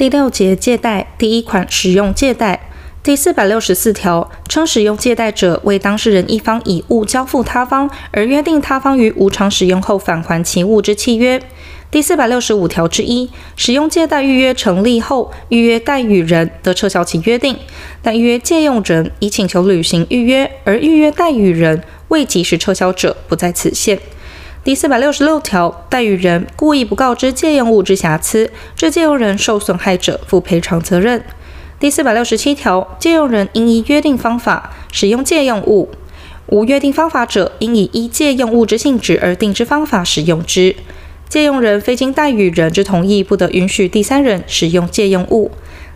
第六节借贷第一款使用借贷第四百六十四条称使用借贷者为当事人一方以物交付他方，而约定他方于无偿使用后返还其物之契约。第四百六十五条之一，使用借贷预约成立后，预约贷与人得撤销其约定，但预约借用人已请求履行预约，而预约贷与人未及时撤销者，不在此限。第四百六十六条，代与人故意不告知借用物之瑕疵，致借用人受损害者，负赔偿责任。第四百六十七条，借用人应依约定方法使用借用物，无约定方法者，应以依借用物之性质而定之方法使用之。借用人非经代与人之同意，不得允许第三人使用借用物。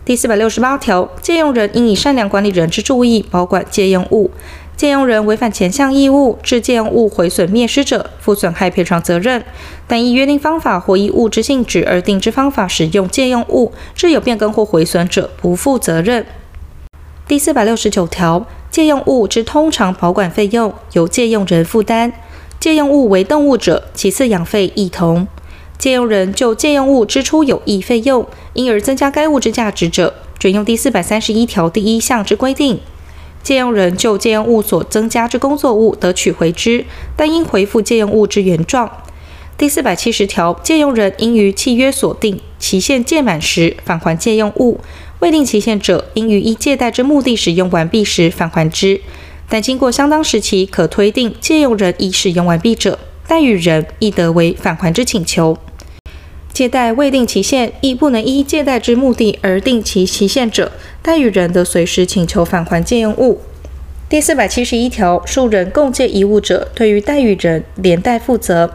第四百六十八条，借用人应以善良管理人之注意保管借用物。借用人违反前项义务，致借用物毁损灭失者，负损害赔偿责任。但依约定方法或依物之性质而定之方法使用借用物，致有变更或毁损者，不负责任。第四百六十九条，借用物之通常保管费用由借用人负担。借用物为动物者，其饲养费亦同。借用人就借用物支出有益费用，因而增加该物之价值者，准用第四百三十一条第一项之规定。借用人就借用物所增加之工作物得取回之，但应回复借用物之原状。第四百七十条，借用人应于契约所定期限届满时返还借用物，未定期限者，应于依借贷之目的使用完毕时返还之。但经过相当时期，可推定借用人已使用完毕者，贷与人亦得为返还之请求。借贷未定期限，亦不能依借贷之目的而定其期限者，贷与人得随时请求返还借用物。第四百七十一条，数人共借一物者，对于贷与人连带负责。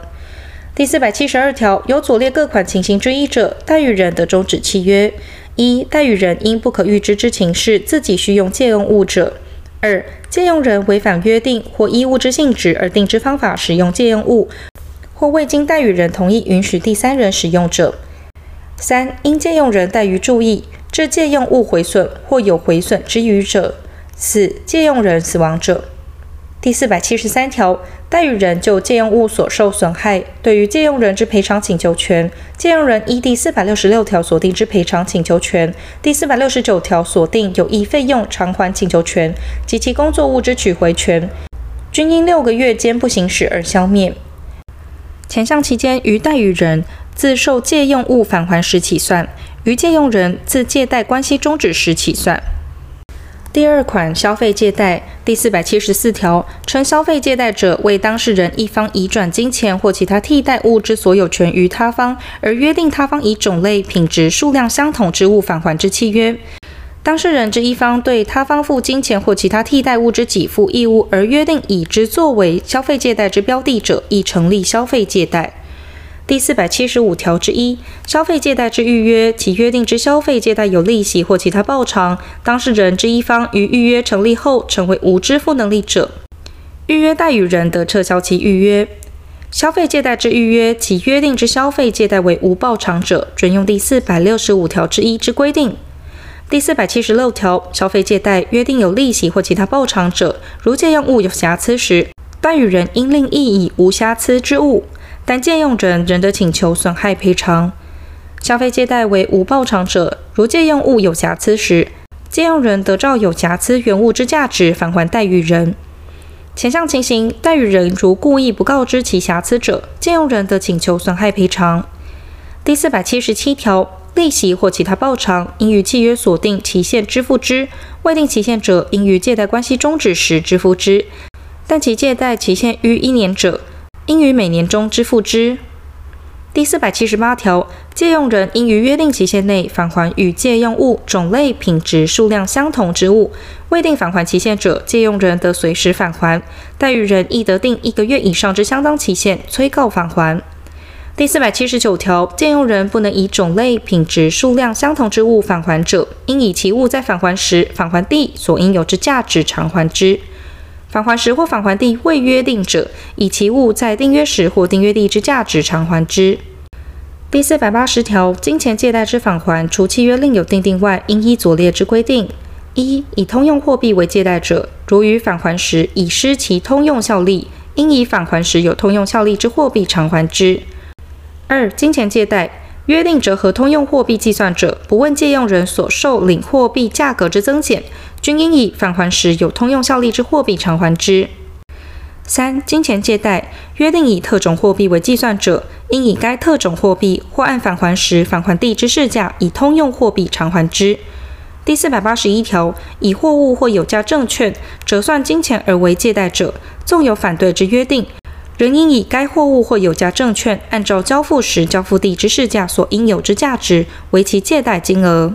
第四百七十二条，有左列各款情形之一者，贷与人得终止契约：一、贷与人因不可预知之情事自己需用借用物者。二、借用人违反约定或依物之性质而定之方法使用借用物，或未经代与人同意允许第三人使用者；三、因借用人怠于注意，致借用物毁损或有毁损之虞者；四、借用人死亡者。第四百七十三条，代与人就借用物所受损害，对于借用人之赔偿请求权，借用人依第四百六十六条所定之赔偿请求权，第四百六十九条所定有益费用偿还请求权及其工作物之取回权，均因六个月间不行使而消灭。前项期间，于贷与人自受借用物返还时起算，于借用人自借贷关系终止时起算。第二款消费借贷第四百七十四条，称消费借贷者为当事人一方移转金钱或其他替代物之所有权于他方，而约定他方以种类、品质、数量相同之物返还之契约。当事人之一方对他方付金钱或其他替代物之给付义务，而约定以之作为消费借贷之标的者，亦成立消费借贷。第四百七十五条之一，消费借贷之预约，其约定之消费借贷有利息或其他报偿，当事人之一方于预约成立后成为无支付能力者，预约贷与人得撤销其预约。消费借贷之预约，其约定之消费借贷为无报偿者，准用第四百六十五条之一之规定。第四百七十六条，消费借贷约定有利息或其他报偿者，如借用物有瑕疵时，贷与人应另议以无瑕疵之物。但借用人仍得请求损害赔偿。消费借贷为无报偿者，如借用物有瑕疵时，借用人得照有瑕疵原物之价值返还代与人。前项情形，代与人如故意不告知其瑕疵者，借用人得请求损害赔偿。第四百七十七条，利息或其他报偿，应于契约锁定期限支付之；未定期限者，应于借贷关系终止时支付之。但其借贷期限逾一年者，应于每年中支付之。第四百七十八条，借用人应于约定期限内返还与借用物种类、品质、数量相同之物，未定返还期限者，借用人得随时返还。贷与人亦得定一个月以上之相当期限，催告返还。第四百七十九条，借用人不能以种类、品质、数量相同之物返还者，应以其物在返还时返还地所应有之价值偿还之。返还时或返还地未约定者，以其物在订约时或订约地之价值偿还之。第四百八十条，金钱借贷之返还，除契约另有订定外，应依左列之规定：一、以通用货币为借贷者，如于返还时已失其通用效力，应以返还时有通用效力之货币偿还之。二、金钱借贷约定折合通用货币计算者，不问借用人所受领货币价格之增减，均应以返还时有通用效力之货币偿还之。三、金钱借贷约定以特种货币为计算者，应以该特种货币或按返还时返还地之市价以通用货币偿还之。第四百八十一条，以货物或有价证券折算金钱而为借贷者，纵有反对之约定，仍应以该货物或有价证券按照交付时交付地之市价所应有之价值为其借贷金额。